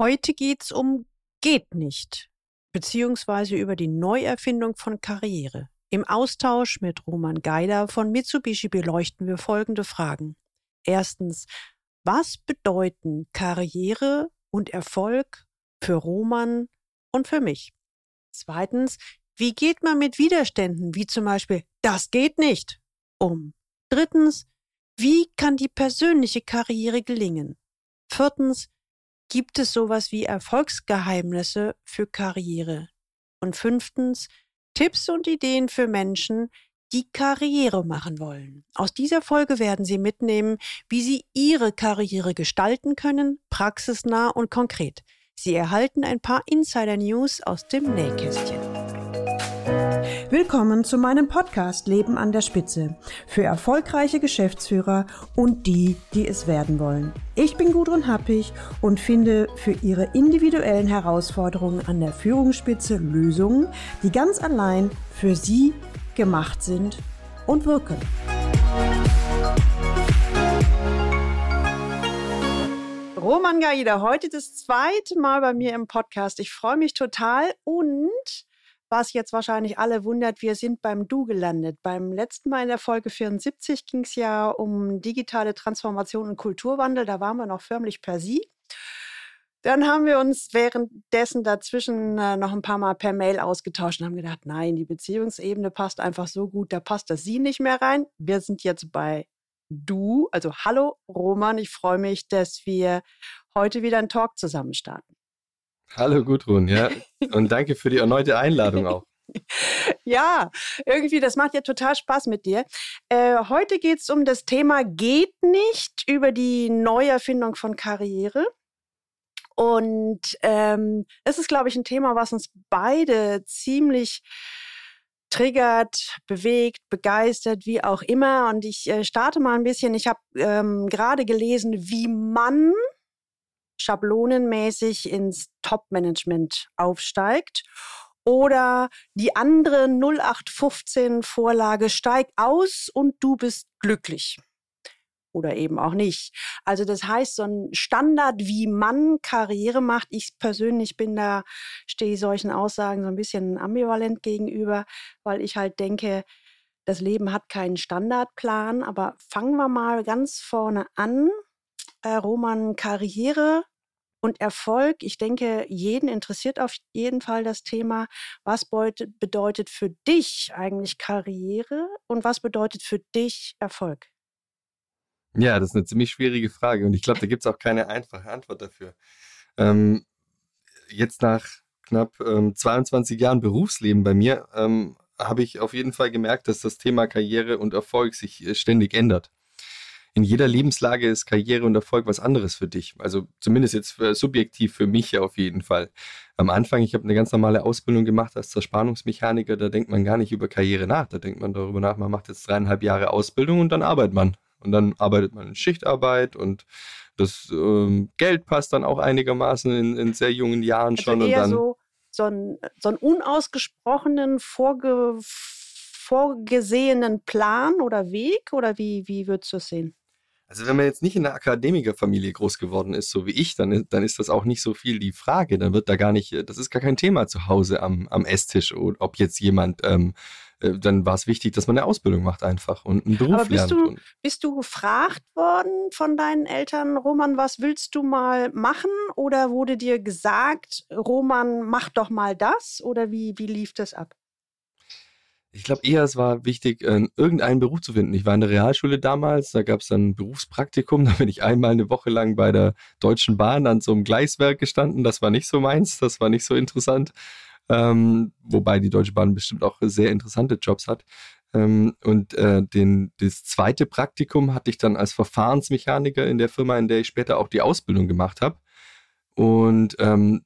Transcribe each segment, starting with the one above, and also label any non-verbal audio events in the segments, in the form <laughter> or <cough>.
Heute geht's um geht nicht, beziehungsweise über die Neuerfindung von Karriere. Im Austausch mit Roman Geider von Mitsubishi beleuchten wir folgende Fragen. Erstens, was bedeuten Karriere und Erfolg für Roman und für mich? Zweitens, wie geht man mit Widerständen wie zum Beispiel das geht nicht um? Drittens, wie kann die persönliche Karriere gelingen? Viertens, gibt es sowas wie Erfolgsgeheimnisse für Karriere? Und fünftens, Tipps und Ideen für Menschen, die Karriere machen wollen. Aus dieser Folge werden Sie mitnehmen, wie Sie Ihre Karriere gestalten können, praxisnah und konkret. Sie erhalten ein paar Insider-News aus dem Nähkästchen. Willkommen zu meinem Podcast Leben an der Spitze für erfolgreiche Geschäftsführer und die, die es werden wollen. Ich bin Gudrun Happig und finde für Ihre individuellen Herausforderungen an der Führungsspitze Lösungen, die ganz allein für Sie gemacht sind und wirken. Roman Gaida, heute das zweite Mal bei mir im Podcast. Ich freue mich total und was jetzt wahrscheinlich alle wundert, wir sind beim Du gelandet. Beim letzten Mal in der Folge 74 ging es ja um digitale Transformation und Kulturwandel. Da waren wir noch förmlich per Sie. Dann haben wir uns währenddessen dazwischen äh, noch ein paar Mal per Mail ausgetauscht und haben gedacht, nein, die Beziehungsebene passt einfach so gut, da passt das Sie nicht mehr rein. Wir sind jetzt bei Du, also hallo Roman, ich freue mich, dass wir heute wieder einen Talk zusammen starten. Hallo Gudrun, ja. <laughs> Und danke für die erneute Einladung auch. <laughs> ja, irgendwie, das macht ja total Spaß mit dir. Äh, heute geht es um das Thema Geht nicht über die Neuerfindung von Karriere. Und ähm, das ist, glaube ich, ein Thema, was uns beide ziemlich triggert, bewegt, begeistert, wie auch immer. Und ich äh, starte mal ein bisschen. Ich habe ähm, gerade gelesen, wie man schablonenmäßig ins Top-Management aufsteigt. Oder die andere 0815-Vorlage steigt aus und du bist glücklich. Oder eben auch nicht. Also das heißt, so ein Standard, wie man Karriere macht, ich persönlich bin da, stehe solchen Aussagen so ein bisschen ambivalent gegenüber, weil ich halt denke, das Leben hat keinen Standardplan. Aber fangen wir mal ganz vorne an. Äh, Roman, Karriere und Erfolg, ich denke, jeden interessiert auf jeden Fall das Thema, was bedeutet für dich eigentlich Karriere und was bedeutet für dich Erfolg? Ja, das ist eine ziemlich schwierige Frage und ich glaube, da gibt es auch keine einfache Antwort dafür. Ähm, jetzt nach knapp ähm, 22 Jahren Berufsleben bei mir ähm, habe ich auf jeden Fall gemerkt, dass das Thema Karriere und Erfolg sich äh, ständig ändert in jeder Lebenslage ist Karriere und Erfolg was anderes für dich. Also zumindest jetzt für, subjektiv für mich auf jeden Fall. Am Anfang, ich habe eine ganz normale Ausbildung gemacht als Zerspannungsmechaniker, da denkt man gar nicht über Karriere nach. Da denkt man darüber nach, man macht jetzt dreieinhalb Jahre Ausbildung und dann arbeitet man. Und dann arbeitet man in Schichtarbeit und das ähm, Geld passt dann auch einigermaßen in, in sehr jungen Jahren also schon. Und dann, so, so, einen, so einen unausgesprochenen, vorge, vorgesehenen Plan oder Weg oder wie, wie würdest du es sehen? Also wenn man jetzt nicht in einer Akademikerfamilie groß geworden ist, so wie ich, dann, dann ist das auch nicht so viel die Frage. Dann wird da gar nicht, das ist gar kein Thema zu Hause am, am Esstisch, ob jetzt jemand, ähm, äh, dann war es wichtig, dass man eine Ausbildung macht einfach und einen Beruf Aber bist lernt. Du, bist du gefragt worden von deinen Eltern, Roman, was willst du mal machen? Oder wurde dir gesagt, Roman, mach doch mal das? Oder wie, wie lief das ab? Ich glaube eher, es war wichtig, äh, irgendeinen Beruf zu finden. Ich war in der Realschule damals, da gab es dann ein Berufspraktikum, <laughs> da bin ich einmal eine Woche lang bei der Deutschen Bahn an so einem Gleiswerk gestanden. Das war nicht so meins, das war nicht so interessant. Ähm, wobei die Deutsche Bahn bestimmt auch sehr interessante Jobs hat. Ähm, und äh, den, das zweite Praktikum hatte ich dann als Verfahrensmechaniker in der Firma, in der ich später auch die Ausbildung gemacht habe. Und ähm,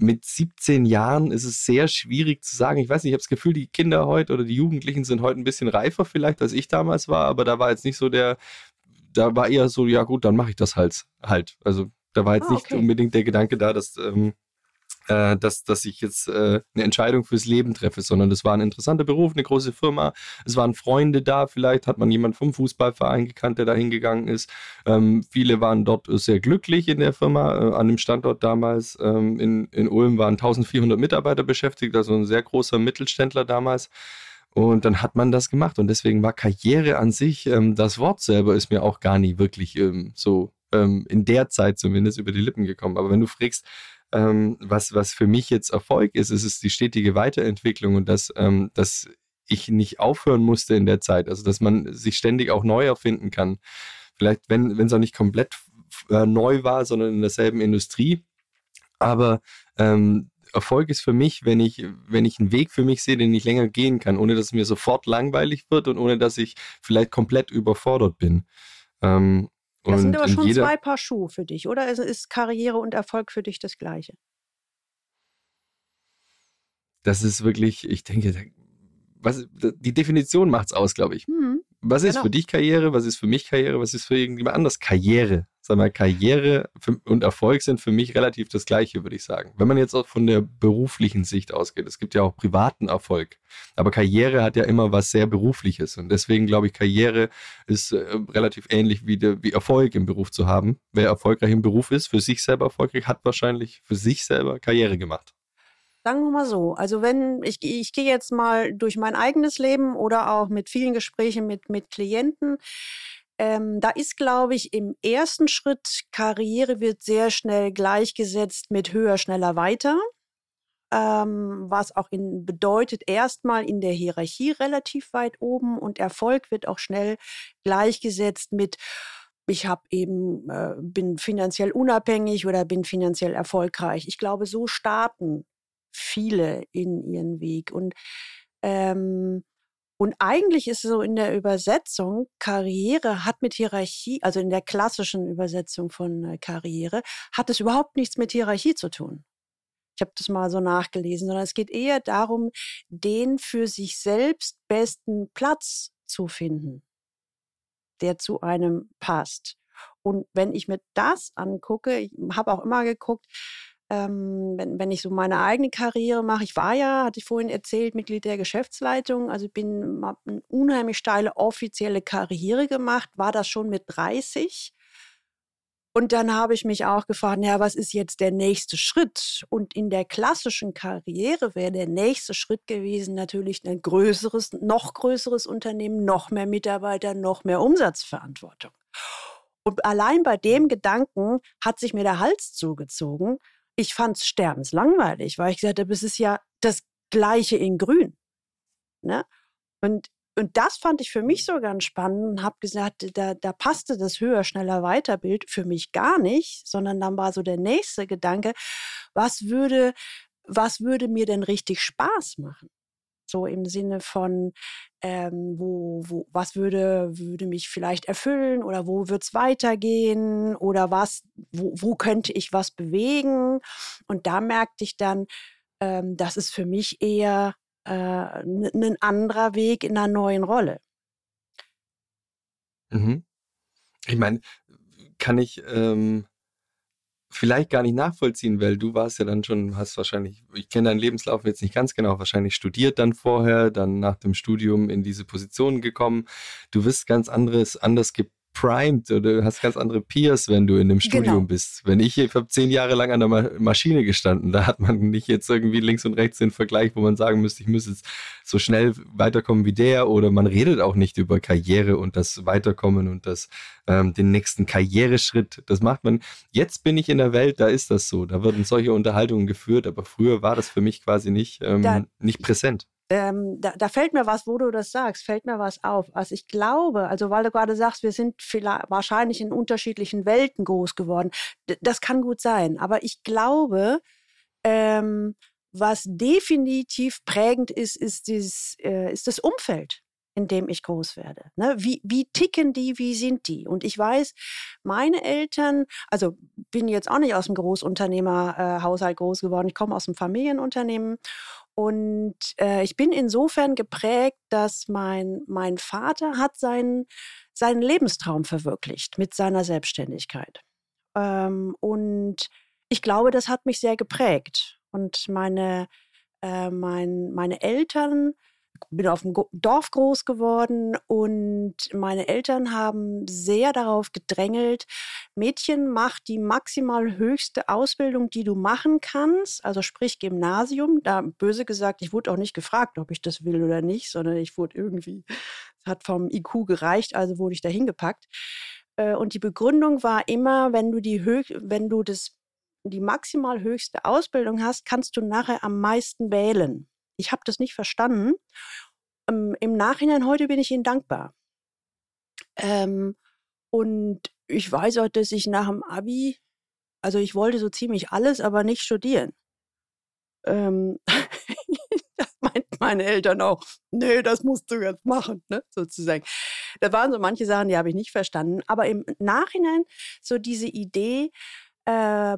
mit 17 Jahren ist es sehr schwierig zu sagen. Ich weiß nicht, ich habe das Gefühl, die Kinder heute oder die Jugendlichen sind heute ein bisschen reifer vielleicht, als ich damals war, aber da war jetzt nicht so der, da war eher so, ja gut, dann mache ich das halt halt. Also da war jetzt ah, okay. nicht unbedingt der Gedanke da, dass, ähm, äh, dass, dass ich jetzt äh, eine Entscheidung fürs Leben treffe, sondern das war ein interessanter Beruf, eine große Firma. Es waren Freunde da, vielleicht hat man jemanden vom Fußballverein gekannt, der da hingegangen ist. Ähm, viele waren dort sehr glücklich in der Firma, äh, an dem Standort damals. Ähm, in, in Ulm waren 1400 Mitarbeiter beschäftigt, also ein sehr großer Mittelständler damals. Und dann hat man das gemacht. Und deswegen war Karriere an sich, ähm, das Wort selber ist mir auch gar nie wirklich ähm, so ähm, in der Zeit zumindest über die Lippen gekommen. Aber wenn du fragst, ähm, was, was für mich jetzt Erfolg ist, ist es die stetige Weiterentwicklung und dass, ähm, dass ich nicht aufhören musste in der Zeit. Also dass man sich ständig auch neu erfinden kann. Vielleicht, wenn es auch nicht komplett äh, neu war, sondern in derselben Industrie. Aber ähm, Erfolg ist für mich, wenn ich, wenn ich einen Weg für mich sehe, den ich länger gehen kann, ohne dass es mir sofort langweilig wird und ohne dass ich vielleicht komplett überfordert bin. Ähm, das sind aber schon zwei Paar Schuhe für dich, oder? Also ist Karriere und Erfolg für dich das Gleiche? Das ist wirklich, ich denke, was, die Definition macht es aus, glaube ich. Mhm. Was ist genau. für dich Karriere? Was ist für mich Karriere? Was ist für irgendjemand anders Karriere? Sag mal, Karriere und Erfolg sind für mich relativ das Gleiche, würde ich sagen. Wenn man jetzt auch von der beruflichen Sicht ausgeht, es gibt ja auch privaten Erfolg, aber Karriere hat ja immer was sehr Berufliches und deswegen glaube ich, Karriere ist äh, relativ ähnlich wie, de, wie Erfolg im Beruf zu haben. Wer erfolgreich im Beruf ist, für sich selber erfolgreich, hat wahrscheinlich für sich selber Karriere gemacht. Sagen wir mal so, also wenn ich, ich gehe jetzt mal durch mein eigenes Leben oder auch mit vielen Gesprächen mit, mit Klienten, ähm, da ist, glaube ich, im ersten Schritt Karriere wird sehr schnell gleichgesetzt mit höher, schneller, weiter. Ähm, was auch in, bedeutet, erstmal in der Hierarchie relativ weit oben und Erfolg wird auch schnell gleichgesetzt mit ich habe eben äh, bin finanziell unabhängig oder bin finanziell erfolgreich. Ich glaube, so starten viele in ihren Weg. Und, ähm, und eigentlich ist so in der Übersetzung, Karriere hat mit Hierarchie, also in der klassischen Übersetzung von äh, Karriere, hat es überhaupt nichts mit Hierarchie zu tun. Ich habe das mal so nachgelesen, sondern es geht eher darum, den für sich selbst besten Platz zu finden, der zu einem passt. Und wenn ich mir das angucke, ich habe auch immer geguckt, ähm, wenn, wenn ich so meine eigene Karriere mache, ich war ja, hatte ich vorhin erzählt, Mitglied der Geschäftsleitung, also bin habe eine unheimlich steile offizielle Karriere gemacht, war das schon mit 30. Und dann habe ich mich auch gefragt, ja, was ist jetzt der nächste Schritt? Und in der klassischen Karriere wäre der nächste Schritt gewesen natürlich ein größeres, noch größeres Unternehmen, noch mehr Mitarbeiter, noch mehr Umsatzverantwortung. Und allein bei dem Gedanken hat sich mir der Hals zugezogen, ich fand es sterbenslangweilig, weil ich gesagt habe, es ist ja das Gleiche in Grün. Ne? Und, und das fand ich für mich so ganz spannend und habe gesagt, da, da passte das höher, schneller, weiter Bild für mich gar nicht, sondern dann war so der nächste Gedanke, was würde, was würde mir denn richtig Spaß machen? So im Sinne von, ähm, wo, wo, was würde, würde mich vielleicht erfüllen oder wo wird es weitergehen oder was, wo, wo könnte ich was bewegen? Und da merkte ich dann, ähm, das ist für mich eher äh, ein anderer Weg in einer neuen Rolle. Mhm. Ich meine, kann ich ähm, vielleicht gar nicht nachvollziehen, weil du warst ja dann schon, hast wahrscheinlich, ich kenne deinen Lebenslauf jetzt nicht ganz genau, wahrscheinlich studiert dann vorher, dann nach dem Studium in diese Position gekommen. Du wirst ganz anderes, anders ge primed oder hast ganz andere Peers, wenn du in dem Studium genau. bist. Wenn ich, ich habe zehn Jahre lang an der Ma Maschine gestanden, da hat man nicht jetzt irgendwie links und rechts den Vergleich, wo man sagen müsste, ich muss jetzt so schnell weiterkommen wie der oder man redet auch nicht über Karriere und das Weiterkommen und das ähm, den nächsten Karriereschritt. Das macht man. Jetzt bin ich in der Welt, da ist das so. Da werden solche Unterhaltungen geführt, aber früher war das für mich quasi nicht, ähm, da, nicht präsent ähm, da, da, fällt mir was, wo du das sagst, fällt mir was auf. Also ich glaube, also weil du gerade sagst, wir sind vielleicht wahrscheinlich in unterschiedlichen Welten groß geworden. D das kann gut sein. Aber ich glaube, ähm, was definitiv prägend ist, ist, dieses, äh, ist das Umfeld in dem ich groß werde. Ne? Wie, wie ticken die, wie sind die? Und ich weiß, meine Eltern, also bin jetzt auch nicht aus dem Großunternehmerhaushalt äh, groß geworden, ich komme aus dem Familienunternehmen und äh, ich bin insofern geprägt, dass mein, mein Vater hat seinen, seinen Lebenstraum verwirklicht mit seiner Selbstständigkeit. Ähm, und ich glaube, das hat mich sehr geprägt. Und meine, äh, mein, meine Eltern bin auf dem Dorf groß geworden und meine Eltern haben sehr darauf gedrängelt, Mädchen macht die maximal höchste Ausbildung, die du machen kannst, also sprich Gymnasium. Da böse gesagt, ich wurde auch nicht gefragt, ob ich das will oder nicht, sondern ich wurde irgendwie, es hat vom IQ gereicht, also wurde ich da hingepackt. Äh, und die Begründung war immer, wenn du die Hö wenn du das die maximal höchste Ausbildung hast, kannst du nachher am meisten wählen ich habe das nicht verstanden. Ähm, Im Nachhinein heute bin ich Ihnen dankbar. Ähm, und ich weiß auch, dass ich nach dem Abi, also ich wollte so ziemlich alles, aber nicht studieren. Ähm, <laughs> das meinten meine Eltern auch. Nee, das musst du jetzt machen, ne? sozusagen. Da waren so manche Sachen, die habe ich nicht verstanden. Aber im Nachhinein so diese Idee, äh,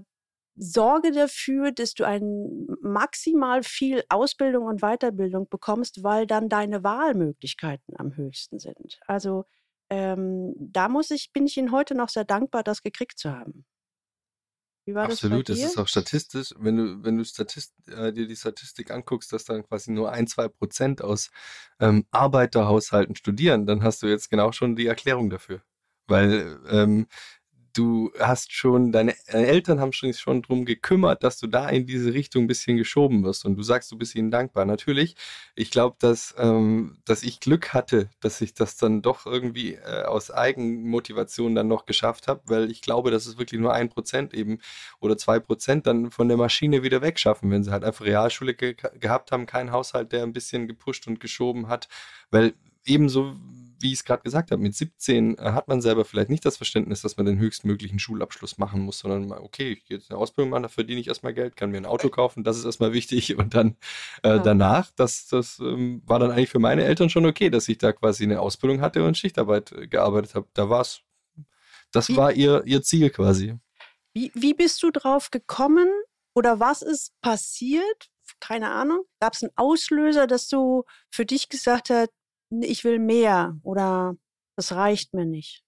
sorge dafür, dass du ein maximal viel Ausbildung und Weiterbildung bekommst, weil dann deine Wahlmöglichkeiten am höchsten sind. Also ähm, da muss ich, bin ich Ihnen heute noch sehr dankbar, das gekriegt zu haben. Wie war Absolut, das, das ist auch statistisch, wenn du, wenn du Statist, äh, dir die Statistik anguckst, dass dann quasi nur ein, zwei Prozent aus ähm, Arbeiterhaushalten studieren, dann hast du jetzt genau schon die Erklärung dafür. Weil ähm, du hast schon, deine Eltern haben schon, schon drum gekümmert, dass du da in diese Richtung ein bisschen geschoben wirst und du sagst, du bist ihnen dankbar. Natürlich, ich glaube, dass, ähm, dass ich Glück hatte, dass ich das dann doch irgendwie äh, aus Eigenmotivation dann noch geschafft habe, weil ich glaube, dass es wirklich nur ein Prozent eben oder zwei Prozent dann von der Maschine wieder wegschaffen, wenn sie halt einfach Realschule ge gehabt haben, keinen Haushalt, der ein bisschen gepusht und geschoben hat, weil ebenso wie ich es gerade gesagt habe, mit 17 äh, hat man selber vielleicht nicht das Verständnis, dass man den höchstmöglichen Schulabschluss machen muss, sondern mal, okay, ich gehe jetzt eine Ausbildung machen, da verdiene ich erstmal Geld, kann mir ein Auto kaufen, das ist erstmal wichtig. Und dann äh, ja. danach, das, das ähm, war dann eigentlich für meine Eltern schon okay, dass ich da quasi eine Ausbildung hatte und Schichtarbeit äh, gearbeitet habe. Da war es, das wie, war ihr, ihr Ziel quasi. Wie, wie bist du drauf gekommen oder was ist passiert? Keine Ahnung. Gab es einen Auslöser, dass du für dich gesagt hast, ich will mehr oder das reicht mir nicht?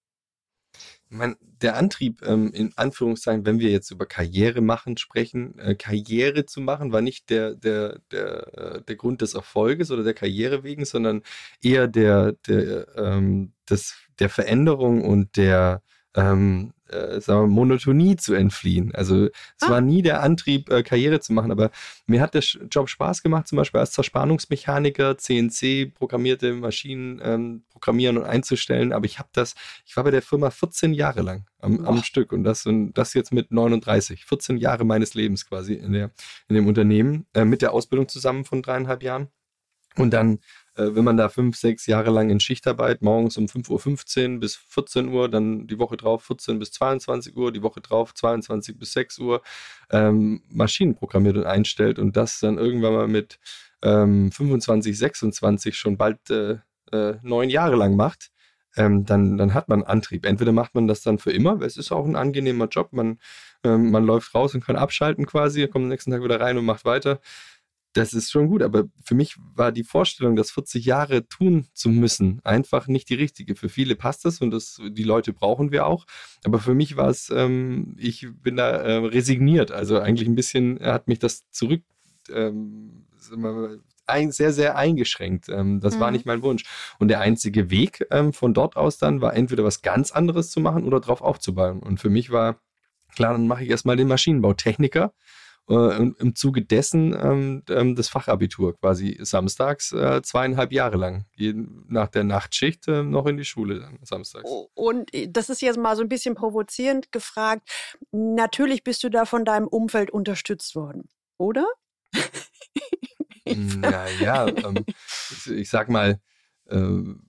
Ich meine, der Antrieb, ähm, in Anführungszeichen, wenn wir jetzt über Karriere machen sprechen, äh, Karriere zu machen, war nicht der, der, der, äh, der Grund des Erfolges oder der Karriere wegen, sondern eher der, der, ähm, des, der Veränderung und der, ähm, äh, sagen wir, Monotonie zu entfliehen. Also es ah. war nie der Antrieb, äh, Karriere zu machen, aber mir hat der Job Spaß gemacht, zum Beispiel als Zerspannungsmechaniker, CNC, programmierte Maschinen ähm, programmieren und einzustellen. Aber ich habe das, ich war bei der Firma 14 Jahre lang am, am Stück und das, und das jetzt mit 39, 14 Jahre meines Lebens quasi in, der, in dem Unternehmen, äh, mit der Ausbildung zusammen von dreieinhalb Jahren. Und dann wenn man da fünf, sechs Jahre lang in Schichtarbeit, morgens um 5.15 Uhr bis 14 Uhr, dann die Woche drauf 14 bis 22 Uhr, die Woche drauf 22 bis 6 Uhr ähm, Maschinen programmiert und einstellt und das dann irgendwann mal mit ähm, 25, 26 schon bald äh, äh, neun Jahre lang macht, ähm, dann, dann hat man Antrieb. Entweder macht man das dann für immer, weil es ist auch ein angenehmer Job, man, ähm, man läuft raus und kann abschalten quasi, kommt am nächsten Tag wieder rein und macht weiter das ist schon gut, aber für mich war die Vorstellung, das 40 Jahre tun zu müssen, einfach nicht die richtige. Für viele passt das und das, die Leute brauchen wir auch. Aber für mich war es, ähm, ich bin da äh, resigniert. Also eigentlich ein bisschen hat mich das zurück, ähm, ein, sehr, sehr eingeschränkt. Ähm, das mhm. war nicht mein Wunsch. Und der einzige Weg ähm, von dort aus dann war entweder was ganz anderes zu machen oder drauf aufzubauen. Und für mich war klar, dann mache ich erstmal den Maschinenbautechniker äh, im Zuge dessen ähm, ähm, das Fachabitur quasi samstags äh, zweieinhalb Jahre lang. Jeden, nach der Nachtschicht äh, noch in die Schule dann samstags. Und äh, das ist jetzt mal so ein bisschen provozierend gefragt. Natürlich bist du da von deinem Umfeld unterstützt worden, oder? <laughs> naja, ähm, ich, ich sag mal, ähm,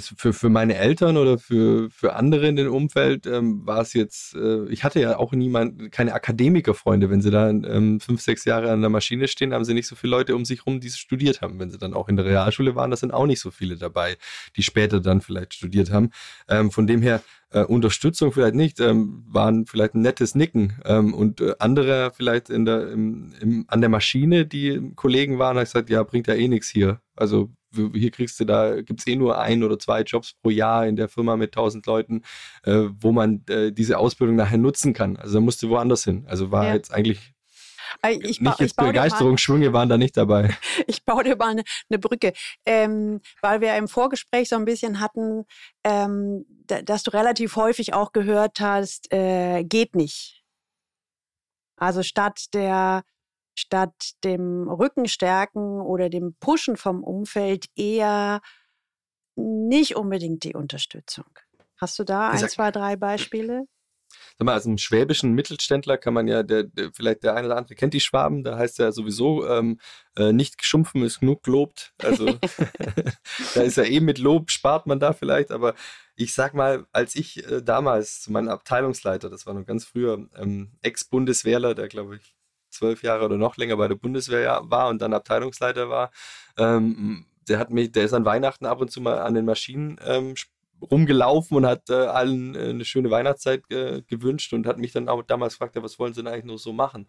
für, für meine Eltern oder für, für andere in dem Umfeld ähm, war es jetzt, äh, ich hatte ja auch niemand, keine Akademikerfreunde. Wenn sie da ähm, fünf, sechs Jahre an der Maschine stehen, haben sie nicht so viele Leute um sich rum, die studiert haben. Wenn sie dann auch in der Realschule waren, das sind auch nicht so viele dabei, die später dann vielleicht studiert haben. Ähm, von dem her, äh, Unterstützung vielleicht nicht, ähm, waren vielleicht ein nettes Nicken ähm, und äh, andere vielleicht in der, im, im, an der Maschine, die Kollegen waren, haben gesagt, ja, bringt ja eh nichts hier. Also hier kriegst du da, gibt es eh nur ein oder zwei Jobs pro Jahr in der Firma mit 1000 Leuten, äh, wo man äh, diese Ausbildung nachher nutzen kann. Also da musste woanders hin. Also war ja. jetzt eigentlich Ich nicht jetzt Begeisterungsschwünge waren da nicht dabei. <laughs> Ich baue dir mal eine, eine Brücke, ähm, weil wir im Vorgespräch so ein bisschen hatten, ähm, dass du relativ häufig auch gehört hast, äh, geht nicht. Also statt der statt dem Rückenstärken oder dem Pushen vom Umfeld eher nicht unbedingt die Unterstützung. Hast du da ein, zwei, drei Beispiele? Sag mal, als einem schwäbischen Mittelständler kann man ja, der, der, vielleicht der eine oder andere kennt die Schwaben, da heißt ja sowieso, ähm, äh, nicht geschumpfen ist genug gelobt. Also <laughs> <laughs> da ist ja eh mit Lob, spart man da vielleicht, aber ich sag mal, als ich äh, damals zu meinem Abteilungsleiter, das war noch ganz früher, ähm, Ex-Bundeswehrler, der glaube ich zwölf Jahre oder noch länger bei der Bundeswehr war und dann Abteilungsleiter war, ähm, der hat mich, der ist an Weihnachten ab und zu mal an den Maschinen ähm, rumgelaufen und hat äh, allen äh, eine schöne Weihnachtszeit äh, gewünscht und hat mich dann auch damals gefragt, ja, was wollen sie denn eigentlich noch so machen?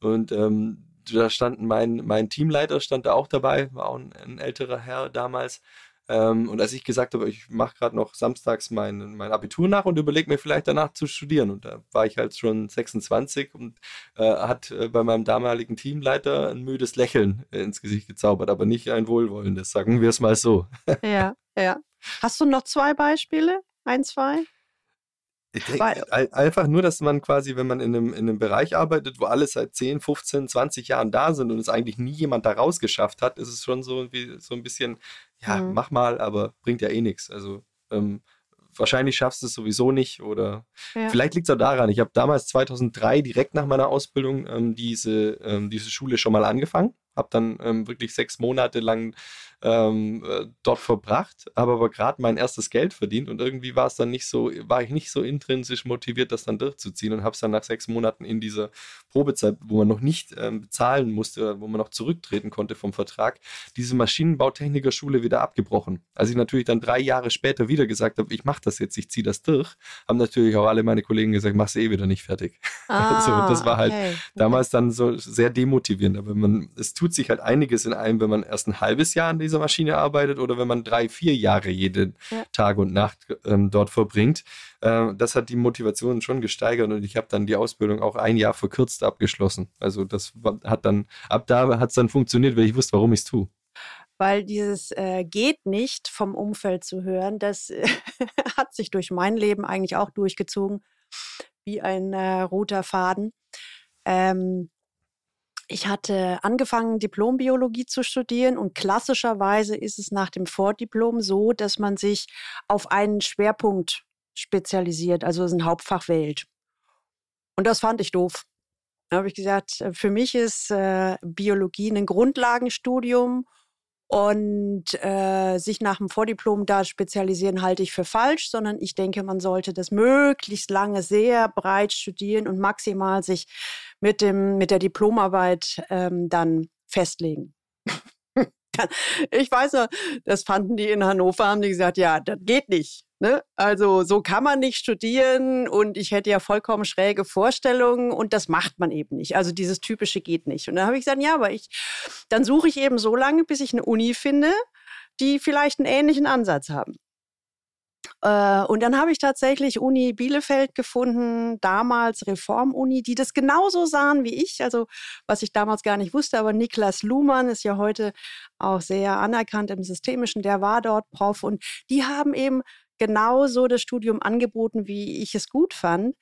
Und ähm, da standen mein, mein Teamleiter stand da auch dabei, war auch ein, ein älterer Herr damals. Ähm, und als ich gesagt habe, ich mache gerade noch samstags mein, mein Abitur nach und überlege mir vielleicht danach zu studieren. Und da war ich halt schon 26 und äh, hat äh, bei meinem damaligen Teamleiter ein müdes Lächeln ins Gesicht gezaubert, aber nicht ein wohlwollendes, sagen wir es mal so. Ja, ja. Hast du noch zwei Beispiele? Ein, zwei? Denke, einfach nur, dass man quasi, wenn man in einem, in einem Bereich arbeitet, wo alle seit 10, 15, 20 Jahren da sind und es eigentlich nie jemand da rausgeschafft hat, ist es schon so, wie, so ein bisschen, ja, mhm. mach mal, aber bringt ja eh nichts. Also ähm, wahrscheinlich schaffst du es sowieso nicht oder ja. vielleicht liegt es auch daran. Ich habe damals 2003 direkt nach meiner Ausbildung ähm, diese, ähm, diese Schule schon mal angefangen, habe dann ähm, wirklich sechs Monate lang ähm, äh, dort verbracht, habe aber gerade mein erstes Geld verdient und irgendwie war es dann nicht so, war ich nicht so intrinsisch motiviert, das dann durchzuziehen und habe es dann nach sechs Monaten in dieser Probezeit, wo man noch nicht ähm, bezahlen musste, wo man noch zurücktreten konnte vom Vertrag, diese Maschinenbautechnikerschule wieder abgebrochen. Als ich natürlich dann drei Jahre später wieder gesagt habe, ich mache das jetzt, ich ziehe das durch, haben natürlich auch alle meine Kollegen gesagt, mach's eh wieder nicht fertig. <laughs> Ah, also das war halt okay. damals dann so sehr demotivierend. Aber man, es tut sich halt einiges in einem, wenn man erst ein halbes Jahr an dieser Maschine arbeitet oder wenn man drei, vier Jahre jeden ja. Tag und Nacht ähm, dort verbringt. Äh, das hat die Motivation schon gesteigert und ich habe dann die Ausbildung auch ein Jahr verkürzt abgeschlossen. Also das hat dann, ab da hat es dann funktioniert, weil ich wusste, warum ich es tue weil dieses äh, geht nicht vom Umfeld zu hören, das äh, <laughs> hat sich durch mein Leben eigentlich auch durchgezogen, wie ein äh, roter Faden. Ähm, ich hatte angefangen, Diplombiologie zu studieren und klassischerweise ist es nach dem Vordiplom so, dass man sich auf einen Schwerpunkt spezialisiert, also ein Hauptfach wählt. Und das fand ich doof. Da habe ich gesagt, äh, für mich ist äh, Biologie ein Grundlagenstudium und äh, sich nach dem Vordiplom da spezialisieren halte ich für falsch, sondern ich denke, man sollte das möglichst lange sehr breit studieren und maximal sich mit, dem, mit der Diplomarbeit ähm, dann festlegen. ich weiß noch, das fanden die in Hannover, haben die gesagt, ja, das geht nicht. Ne? Also so kann man nicht studieren und ich hätte ja vollkommen schräge Vorstellungen und das macht man eben nicht. Also dieses typische geht nicht. Und dann habe ich gesagt, ja, aber ich, dann suche ich eben so lange, bis ich eine Uni finde, die vielleicht einen ähnlichen Ansatz haben. Äh, und dann habe ich tatsächlich Uni Bielefeld gefunden, damals Reformuni, die das genauso sahen wie ich. Also was ich damals gar nicht wusste, aber Niklas Luhmann ist ja heute auch sehr anerkannt im Systemischen, der war dort Prof und die haben eben genauso das Studium angeboten, wie ich es gut fand.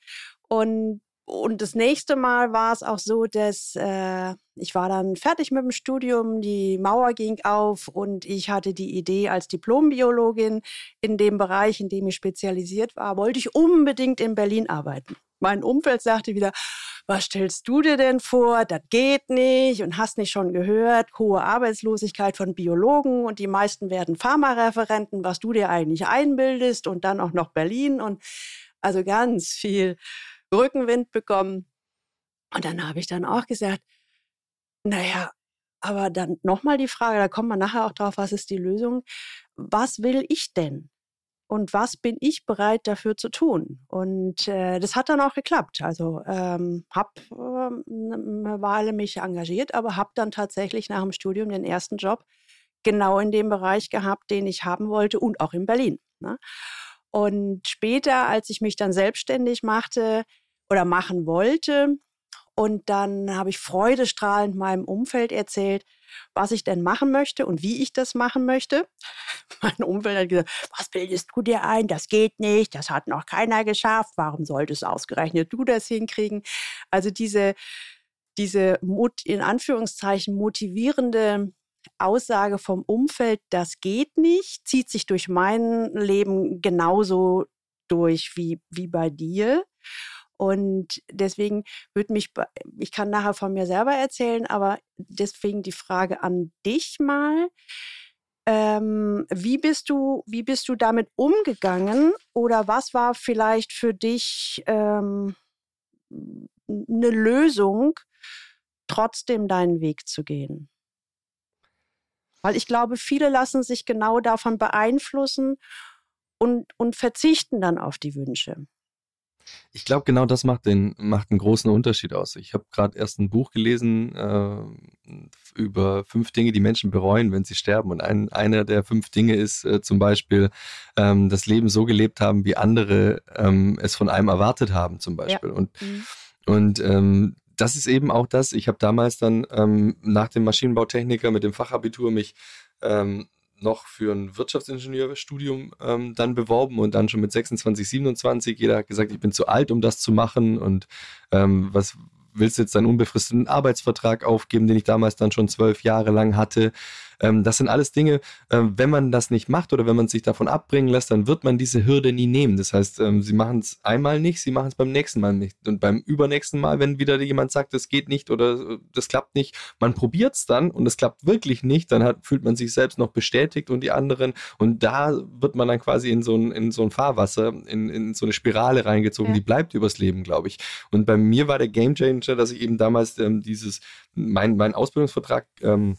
Und und das nächste Mal war es auch so, dass äh, ich war dann fertig mit dem Studium, die Mauer ging auf und ich hatte die Idee als Diplombiologin in dem Bereich, in dem ich spezialisiert war, wollte ich unbedingt in Berlin arbeiten. Mein Umfeld sagte wieder, was stellst du dir denn vor? Das geht nicht und hast nicht schon gehört, hohe Arbeitslosigkeit von Biologen und die meisten werden Pharmareferenten, was du dir eigentlich einbildest und dann auch noch Berlin und also ganz viel Rückenwind bekommen. Und dann habe ich dann auch gesagt, naja, aber dann nochmal die Frage, da kommen wir nachher auch drauf, was ist die Lösung? Was will ich denn? Und was bin ich bereit dafür zu tun? Und äh, das hat dann auch geklappt. Also ähm, habe äh, eine Weile mich engagiert, aber habe dann tatsächlich nach dem Studium den ersten Job genau in dem Bereich gehabt, den ich haben wollte und auch in Berlin. Ne? Und später, als ich mich dann selbstständig machte, oder machen wollte Und dann habe ich freudestrahlend meinem Umfeld erzählt, was ich denn machen möchte und wie ich das machen möchte. <laughs> Mein Umfeld hat gesagt, was bildest du dir ein? Das geht nicht, das hat noch keiner geschafft. Warum solltest ausgerechnet du das hinkriegen? Also diese, diese in Anführungszeichen motivierende Aussage vom Umfeld, das geht nicht, zieht sich durch mein Leben genauso durch wie, wie bei dir. Und deswegen würde mich, ich kann nachher von mir selber erzählen, aber deswegen die Frage an dich mal. Ähm, wie bist du, wie bist du damit umgegangen? Oder was war vielleicht für dich ähm, eine Lösung, trotzdem deinen Weg zu gehen? Weil ich glaube, viele lassen sich genau davon beeinflussen und, und verzichten dann auf die Wünsche. Ich glaube, genau das macht, den, macht einen großen Unterschied aus. Ich habe gerade erst ein Buch gelesen äh, über fünf Dinge, die Menschen bereuen, wenn sie sterben. Und ein, einer der fünf Dinge ist äh, zum Beispiel ähm, das Leben so gelebt haben, wie andere ähm, es von einem erwartet haben, zum Beispiel. Ja. Und, mhm. und ähm, das ist eben auch das. Ich habe damals dann ähm, nach dem Maschinenbautechniker mit dem Fachabitur mich ähm, noch für ein Wirtschaftsingenieurstudium ähm, dann beworben und dann schon mit 26, 27. Jeder hat gesagt, ich bin zu alt, um das zu machen und ähm, was willst du jetzt deinen unbefristeten Arbeitsvertrag aufgeben, den ich damals dann schon zwölf Jahre lang hatte. Ähm, das sind alles Dinge, ähm, wenn man das nicht macht oder wenn man sich davon abbringen lässt, dann wird man diese Hürde nie nehmen. Das heißt, ähm, sie machen es einmal nicht, sie machen es beim nächsten Mal nicht. Und beim übernächsten Mal, wenn wieder jemand sagt, das geht nicht oder äh, das klappt nicht, man probiert es dann und es klappt wirklich nicht, dann hat, fühlt man sich selbst noch bestätigt und die anderen. Und da wird man dann quasi in so ein, in so ein Fahrwasser, in, in so eine Spirale reingezogen, ja. die bleibt übers Leben, glaube ich. Und bei mir war der Gamechanger, dass ich eben damals ähm, dieses, mein, mein Ausbildungsvertrag ähm,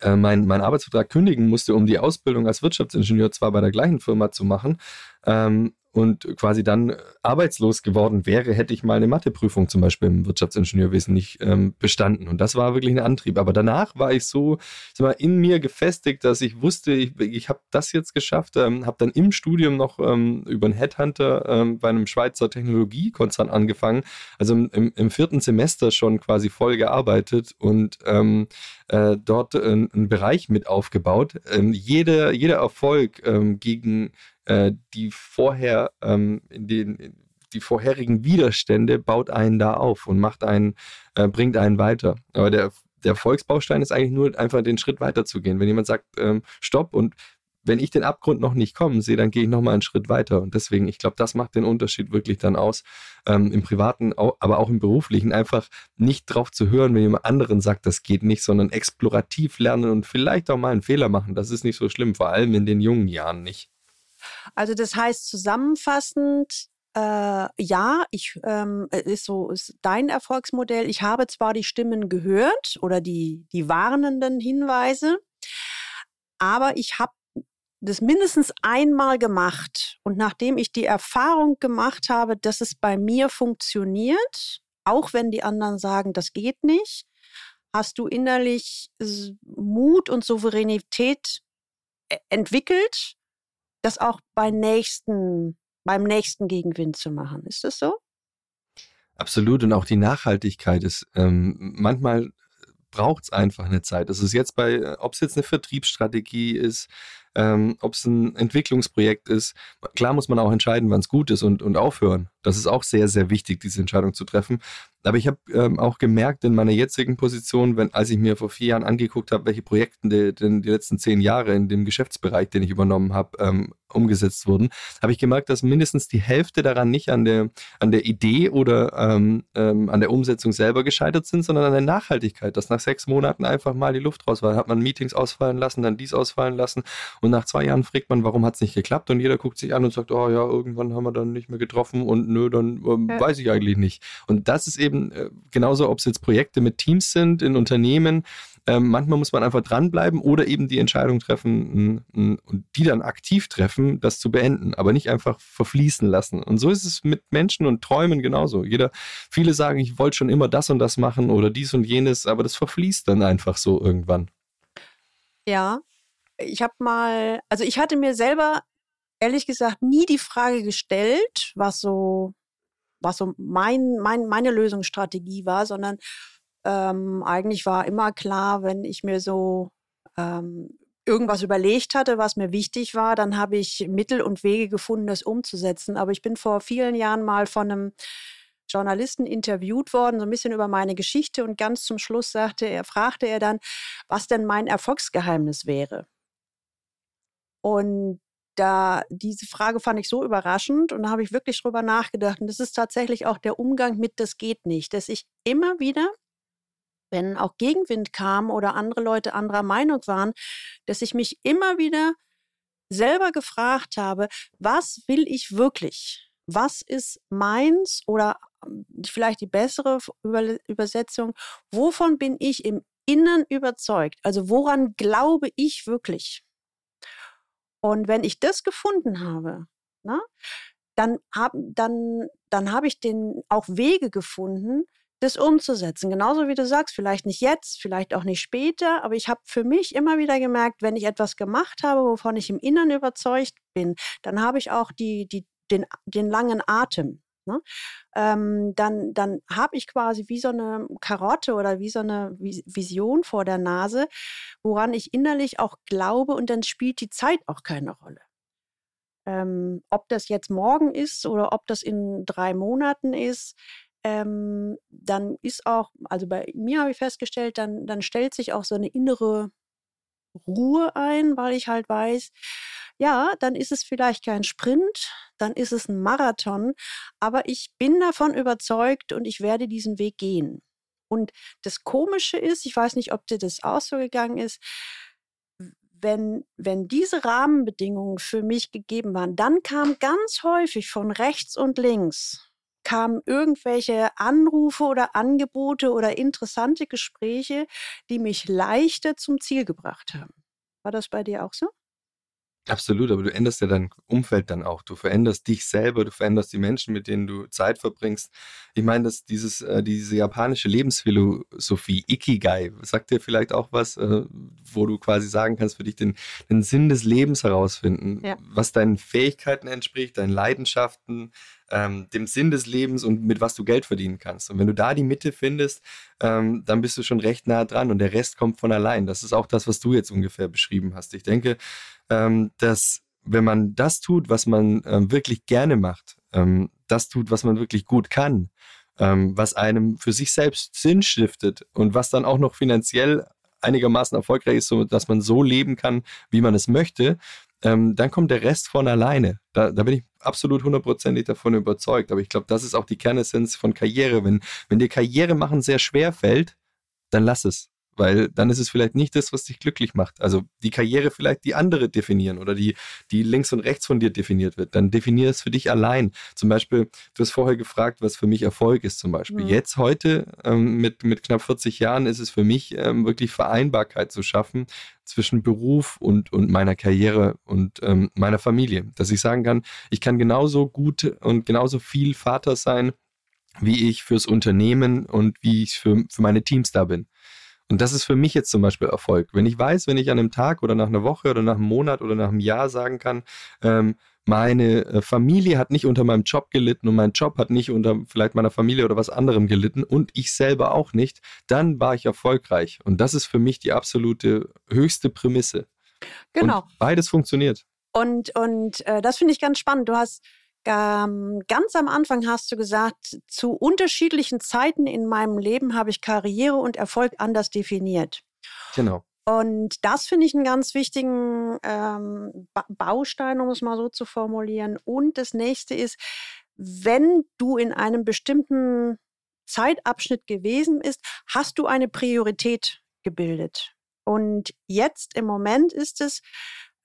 äh, mein, mein Arbeitsvertrag kündigen musste, um die Ausbildung als Wirtschaftsingenieur zwar bei der gleichen Firma zu machen, ähm, und quasi dann arbeitslos geworden wäre, hätte ich mal eine Matheprüfung zum Beispiel im Wirtschaftsingenieurwesen nicht ähm, bestanden. Und das war wirklich ein Antrieb. Aber danach war ich so mal, in mir gefestigt, dass ich wusste, ich, ich habe das jetzt geschafft, ähm, habe dann im Studium noch ähm, über einen Headhunter ähm, bei einem Schweizer Technologiekonzern angefangen, also im, im, vierten Semester schon quasi voll gearbeitet und ähm, äh, dort äh, einen Bereich mit aufgebaut. Ähm, jeder, jeder Erfolg ähm, gegen äh, die vorher ähm, in den die vorherigen Widerstände baut einen da auf und macht einen, äh, bringt einen weiter. Aber der, der Volksbaustein ist eigentlich nur einfach den Schritt weiter zu gehen. Wenn jemand sagt, ähm, stopp und wenn ich den Abgrund noch nicht kommen sehe, dann gehe ich nochmal einen Schritt weiter. Und deswegen, ich glaube, das macht den Unterschied wirklich dann aus, ähm, im Privaten, aber auch im Beruflichen, einfach nicht drauf zu hören, wenn jemand anderen sagt, das geht nicht, sondern explorativ lernen und vielleicht auch mal einen Fehler machen. Das ist nicht so schlimm, vor allem in den jungen Jahren nicht. Also das heißt zusammenfassend, äh, ja, ich ähm, äh, ist so ist dein Erfolgsmodell. Ich habe zwar die Stimmen gehört oder die die warnenden Hinweise, aber ich habe das mindestens einmal gemacht und nachdem ich die Erfahrung gemacht habe, dass es bei mir funktioniert, auch wenn die anderen sagen, das geht nicht, hast du innerlich Mut und Souveränität äh, entwickelt das auch bei nächsten, beim nächsten Gegenwind zu machen. Ist das so? Absolut. Und auch die Nachhaltigkeit ist ähm, manchmal braucht es einfach eine Zeit. Das ist jetzt bei, ob es jetzt eine Vertriebsstrategie ist, ähm, ob es ein Entwicklungsprojekt ist. Klar muss man auch entscheiden, wann es gut ist und, und aufhören. Das ist auch sehr, sehr wichtig, diese Entscheidung zu treffen. Aber ich habe ähm, auch gemerkt in meiner jetzigen Position, wenn, als ich mir vor vier Jahren angeguckt habe, welche Projekte die, die, die, letzten zehn Jahre in dem Geschäftsbereich, den ich übernommen habe, ähm, umgesetzt wurden, habe ich gemerkt, dass mindestens die Hälfte daran nicht an der, an der Idee oder ähm, ähm, an der Umsetzung selber gescheitert sind, sondern an der Nachhaltigkeit, dass nach sechs Monaten einfach mal die Luft raus war. Hat man Meetings ausfallen lassen, dann dies ausfallen lassen und nach zwei Jahren fragt man, warum hat es nicht geklappt und jeder guckt sich an und sagt, oh ja, irgendwann haben wir dann nicht mehr getroffen und nö, dann ähm, ja. weiß ich eigentlich nicht. Und das ist eben äh, genauso, ob es jetzt Projekte mit Teams sind, in Unternehmen, ähm, manchmal muss man einfach dranbleiben oder eben die Entscheidung treffen und die dann aktiv treffen, das zu beenden, aber nicht einfach verfließen lassen. Und so ist es mit Menschen und Träumen genauso. Jeder, viele sagen, ich wollte schon immer das und das machen oder dies und jenes, aber das verfließt dann einfach so irgendwann. Ja, ich habe mal, also ich hatte mir selber ehrlich gesagt nie die Frage gestellt, was so was so mein, mein, meine Lösungsstrategie war, sondern ähm, eigentlich war immer klar, wenn ich mir so ähm, irgendwas überlegt hatte, was mir wichtig war, dann habe ich Mittel und Wege gefunden, das umzusetzen. Aber ich bin vor vielen Jahren mal von einem Journalisten interviewt worden, so ein bisschen über meine Geschichte und ganz zum Schluss sagte er, fragte er dann, was denn mein Erfolgsgeheimnis wäre. Und da diese Frage fand ich so überraschend und da habe ich wirklich drüber nachgedacht. Und das ist tatsächlich auch der Umgang mit das geht nicht, dass ich immer wieder, wenn auch Gegenwind kam oder andere Leute anderer Meinung waren, dass ich mich immer wieder selber gefragt habe, was will ich wirklich? Was ist meins oder ähm, vielleicht die bessere Übersetzung, wovon bin ich im Innern überzeugt? Also woran glaube ich wirklich? Und wenn ich das gefunden habe, na, ne, dann habe dann, dann hab ich den auch Wege gefunden, das umzusetzen. Genauso wie du sagst, vielleicht nicht jetzt, vielleicht auch nicht später, aber ich habe für mich immer wieder gemerkt, wenn ich etwas gemacht habe, wovon ich im Innern überzeugt bin, dann habe ich auch die, die, den, den langen Atem. Ne? Ähm, dann dann habe ich quasi wie so eine Karotte oder wie so eine Vision vor der Nase, woran ich innerlich auch glaube und dann spielt die Zeit auch keine Rolle. Ähm, ob das jetzt morgen ist oder ob das in drei Monaten ist, ähm, dann ist auch, also bei mir habe ich festgestellt, dann, dann stellt sich auch so eine innere Ruhe ein, weil ich halt weiß, ja, dann ist es vielleicht kein Sprint, dann ist es ein Marathon, aber ich bin davon überzeugt und ich werde diesen Weg gehen. Und das Komische ist, ich weiß nicht, ob dir das auch so gegangen ist, wenn, wenn diese Rahmenbedingungen für mich gegeben waren, dann kam ganz häufig von rechts und links kamen irgendwelche Anrufe oder Angebote oder interessante Gespräche, die mich leichter zum Ziel gebracht haben. War das bei dir auch so? Absolut, aber du änderst ja dein Umfeld dann auch. Du veränderst dich selber, du veränderst die Menschen, mit denen du Zeit verbringst. Ich meine, dass dieses, äh, diese japanische Lebensphilosophie, Ikigai, sagt dir vielleicht auch was, äh, wo du quasi sagen kannst, für dich den, den Sinn des Lebens herausfinden, ja. was deinen Fähigkeiten entspricht, deinen Leidenschaften, ähm, dem Sinn des Lebens und mit was du Geld verdienen kannst. Und wenn du da die Mitte findest, ähm, dann bist du schon recht nah dran und der Rest kommt von allein. Das ist auch das, was du jetzt ungefähr beschrieben hast. Ich denke, ähm, dass wenn man das tut, was man ähm, wirklich gerne macht, ähm, das tut, was man wirklich gut kann, ähm, was einem für sich selbst Sinn stiftet und was dann auch noch finanziell einigermaßen erfolgreich ist, so dass man so leben kann, wie man es möchte, ähm, dann kommt der Rest von alleine. Da, da bin ich absolut hundertprozentig davon überzeugt. Aber ich glaube, das ist auch die Kernessenz von Karriere. Wenn, wenn dir Karriere machen sehr schwer fällt, dann lass es weil dann ist es vielleicht nicht das, was dich glücklich macht. Also die Karriere vielleicht die andere definieren oder die, die links und rechts von dir definiert wird. Dann definier es für dich allein. Zum Beispiel, du hast vorher gefragt, was für mich Erfolg ist zum Beispiel. Mhm. Jetzt heute ähm, mit, mit knapp 40 Jahren ist es für mich ähm, wirklich Vereinbarkeit zu schaffen zwischen Beruf und, und meiner Karriere und ähm, meiner Familie. Dass ich sagen kann, ich kann genauso gut und genauso viel Vater sein, wie ich fürs Unternehmen und wie ich für, für meine Teams da bin. Und das ist für mich jetzt zum Beispiel Erfolg. Wenn ich weiß, wenn ich an einem Tag oder nach einer Woche oder nach einem Monat oder nach einem Jahr sagen kann, ähm, meine äh, Familie hat nicht unter meinem Job gelitten und mein Job hat nicht unter vielleicht meiner Familie oder was anderem gelitten und ich selber auch nicht, dann war ich erfolgreich. Und das ist für mich die absolute höchste Prämisse. Genau. Und beides funktioniert. Und, und äh, das finde ich ganz spannend. Du hast ganz am Anfang hast du gesagt, zu unterschiedlichen Zeiten in meinem Leben habe ich Karriere und Erfolg anders definiert. Genau. Und das finde ich einen ganz wichtigen ähm, Baustein, um es mal so zu formulieren. Und das nächste ist, wenn du in einem bestimmten Zeitabschnitt gewesen bist, hast du eine Priorität gebildet. Und jetzt im Moment ist es,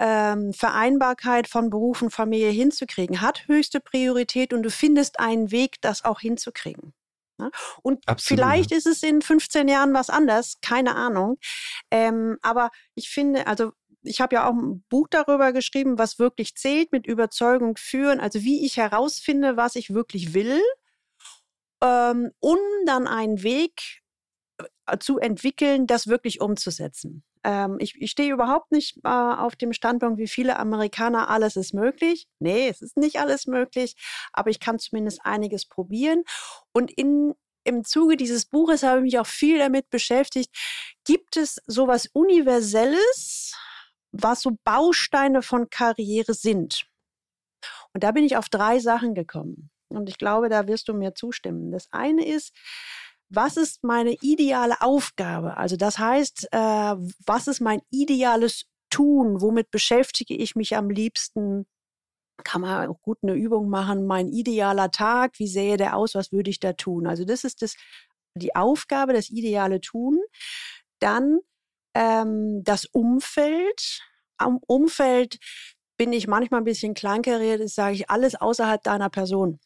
ähm, Vereinbarkeit von Beruf und Familie hinzukriegen, hat höchste Priorität und du findest einen Weg, das auch hinzukriegen. Ne? Und Absolut. vielleicht ist es in 15 Jahren was anders, keine Ahnung. Ähm, aber ich finde, also ich habe ja auch ein Buch darüber geschrieben, was wirklich zählt, mit Überzeugung führen, also wie ich herausfinde, was ich wirklich will, ähm, um dann einen Weg äh, zu entwickeln, das wirklich umzusetzen. Ähm, ich, ich stehe überhaupt nicht äh, auf dem Standpunkt, wie viele Amerikaner, alles ist möglich. Nee, es ist nicht alles möglich, aber ich kann zumindest einiges probieren. Und in, im Zuge dieses Buches habe ich mich auch viel damit beschäftigt. Gibt es sowas Universelles, was so Bausteine von Karriere sind? Und da bin ich auf drei Sachen gekommen. Und ich glaube, da wirst du mir zustimmen. Das eine ist, was ist meine ideale Aufgabe? Also das heißt, äh, was ist mein ideales Tun? Womit beschäftige ich mich am liebsten? Kann man auch gut eine Übung machen. Mein idealer Tag, wie sähe der aus? Was würde ich da tun? Also das ist das, die Aufgabe, das ideale Tun. Dann ähm, das Umfeld. Am Umfeld bin ich manchmal ein bisschen kleinkariert, das sage ich alles außerhalb deiner Person.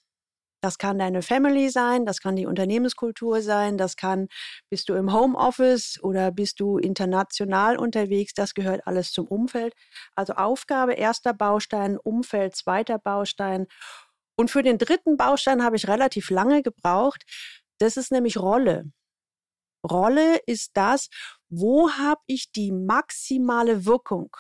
Das kann deine Family sein, das kann die Unternehmenskultur sein, das kann, bist du im Homeoffice oder bist du international unterwegs, das gehört alles zum Umfeld. Also Aufgabe, erster Baustein, Umfeld, zweiter Baustein. Und für den dritten Baustein habe ich relativ lange gebraucht. Das ist nämlich Rolle. Rolle ist das, wo habe ich die maximale Wirkung?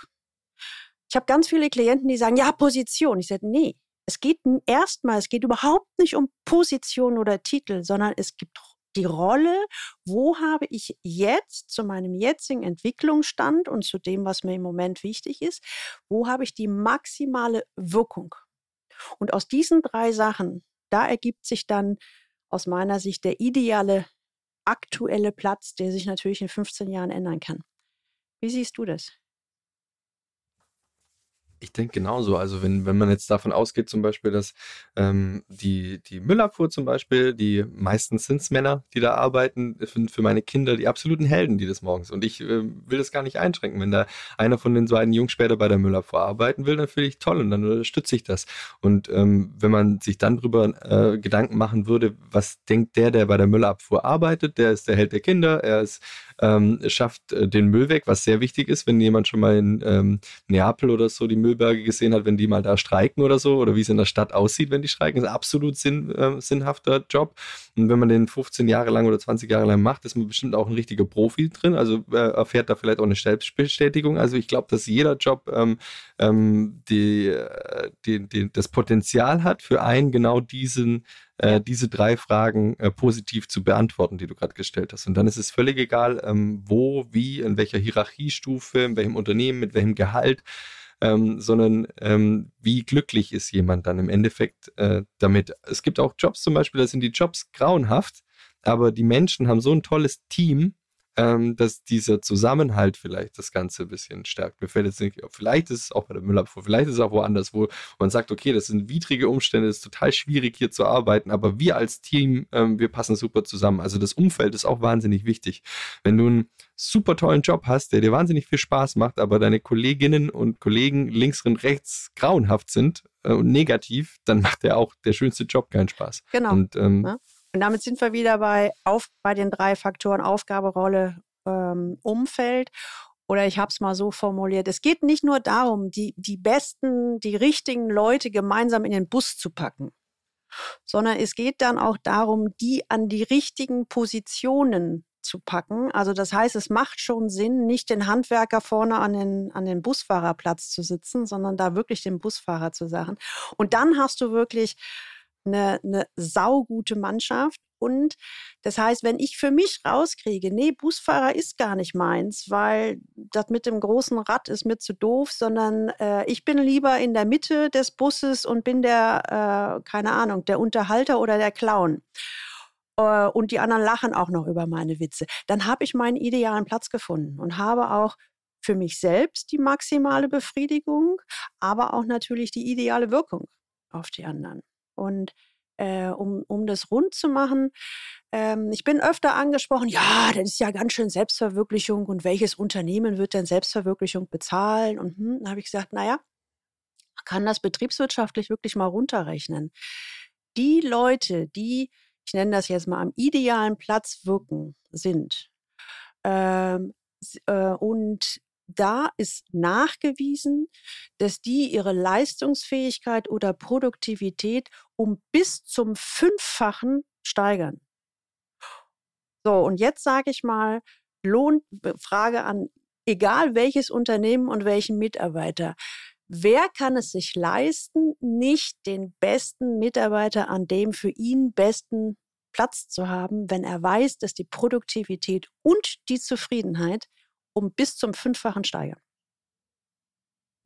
Ich habe ganz viele Klienten, die sagen, ja, Position. Ich sage, nee, es geht erstmal, es geht überhaupt nicht um Position oder Titel, sondern es gibt die Rolle, wo habe ich jetzt zu meinem jetzigen Entwicklungsstand und zu dem, was mir im Moment wichtig ist, wo habe ich die maximale Wirkung? Und aus diesen drei Sachen, da ergibt sich dann aus meiner Sicht der ideale aktuelle Platz, der sich natürlich in 15 Jahren ändern kann. Wie siehst du das? Ich denke genauso. Also wenn, wenn man jetzt davon ausgeht, zum Beispiel, dass ähm, die, die Müllabfuhr zum Beispiel, die meistens sind Männer, die da arbeiten, für, für meine Kinder die absoluten Helden, die des Morgens. Und ich äh, will das gar nicht einschränken. Wenn da einer von den beiden Jungs später bei der Müllabfuhr arbeiten will, dann finde ich toll und dann unterstütze ich das. Und ähm, wenn man sich dann drüber äh, Gedanken machen würde, was denkt der, der bei der Müllabfuhr arbeitet, der ist der Held der Kinder, er ist ähm, schafft äh, den Müll weg, was sehr wichtig ist, wenn jemand schon mal in ähm, Neapel oder so die Müllberge gesehen hat, wenn die mal da streiken oder so, oder wie es in der Stadt aussieht, wenn die streiken, ist ein absolut sinn, äh, sinnhafter Job. Und wenn man den 15 Jahre lang oder 20 Jahre lang macht, ist man bestimmt auch ein richtiger Profi drin, also äh, erfährt da vielleicht auch eine Selbstbestätigung. Also ich glaube, dass jeder Job ähm, ähm, die, äh, die, die, das Potenzial hat, für einen genau diesen äh, diese drei Fragen äh, positiv zu beantworten, die du gerade gestellt hast. Und dann ist es völlig egal, ähm, wo, wie, in welcher Hierarchiestufe, in welchem Unternehmen, mit welchem Gehalt, ähm, sondern ähm, wie glücklich ist jemand dann im Endeffekt äh, damit. Es gibt auch Jobs zum Beispiel, da sind die Jobs grauenhaft, aber die Menschen haben so ein tolles Team, ähm, dass dieser Zusammenhalt vielleicht das Ganze ein bisschen stärkt. Mir fällt jetzt nicht, vielleicht ist es auch bei der Müllabfuhr, vielleicht ist es auch woanders, wo man sagt, okay, das sind widrige Umstände, es ist total schwierig hier zu arbeiten, aber wir als Team, ähm, wir passen super zusammen. Also das Umfeld ist auch wahnsinnig wichtig. Wenn du einen super tollen Job hast, der dir wahnsinnig viel Spaß macht, aber deine Kolleginnen und Kollegen links und rechts grauenhaft sind äh, und negativ, dann macht der auch der schönste Job keinen Spaß. Genau. Und ähm, ja. Und damit sind wir wieder bei, auf, bei den drei Faktoren Aufgabe, Rolle, ähm, Umfeld. Oder ich habe es mal so formuliert, es geht nicht nur darum, die, die besten, die richtigen Leute gemeinsam in den Bus zu packen, sondern es geht dann auch darum, die an die richtigen Positionen zu packen. Also das heißt, es macht schon Sinn, nicht den Handwerker vorne an den, an den Busfahrerplatz zu sitzen, sondern da wirklich den Busfahrer zu sagen. Und dann hast du wirklich eine, eine saugute Mannschaft. Und das heißt, wenn ich für mich rauskriege, nee, Busfahrer ist gar nicht meins, weil das mit dem großen Rad ist mir zu doof, sondern äh, ich bin lieber in der Mitte des Busses und bin der, äh, keine Ahnung, der Unterhalter oder der Clown. Äh, und die anderen lachen auch noch über meine Witze. Dann habe ich meinen idealen Platz gefunden und habe auch für mich selbst die maximale Befriedigung, aber auch natürlich die ideale Wirkung auf die anderen. Und äh, um, um das rund zu machen, ähm, ich bin öfter angesprochen, ja, das ist ja ganz schön Selbstverwirklichung und welches Unternehmen wird denn Selbstverwirklichung bezahlen? Und hm, dann habe ich gesagt, naja, kann das betriebswirtschaftlich wirklich mal runterrechnen. Die Leute, die, ich nenne das jetzt mal, am idealen Platz wirken, sind ähm, äh, und da ist nachgewiesen, dass die ihre Leistungsfähigkeit oder Produktivität um bis zum Fünffachen steigern. So, und jetzt sage ich mal, Lohn, Frage an egal welches Unternehmen und welchen Mitarbeiter. Wer kann es sich leisten, nicht den besten Mitarbeiter an dem für ihn besten Platz zu haben, wenn er weiß, dass die Produktivität und die Zufriedenheit um bis zum Fünffachen steigern?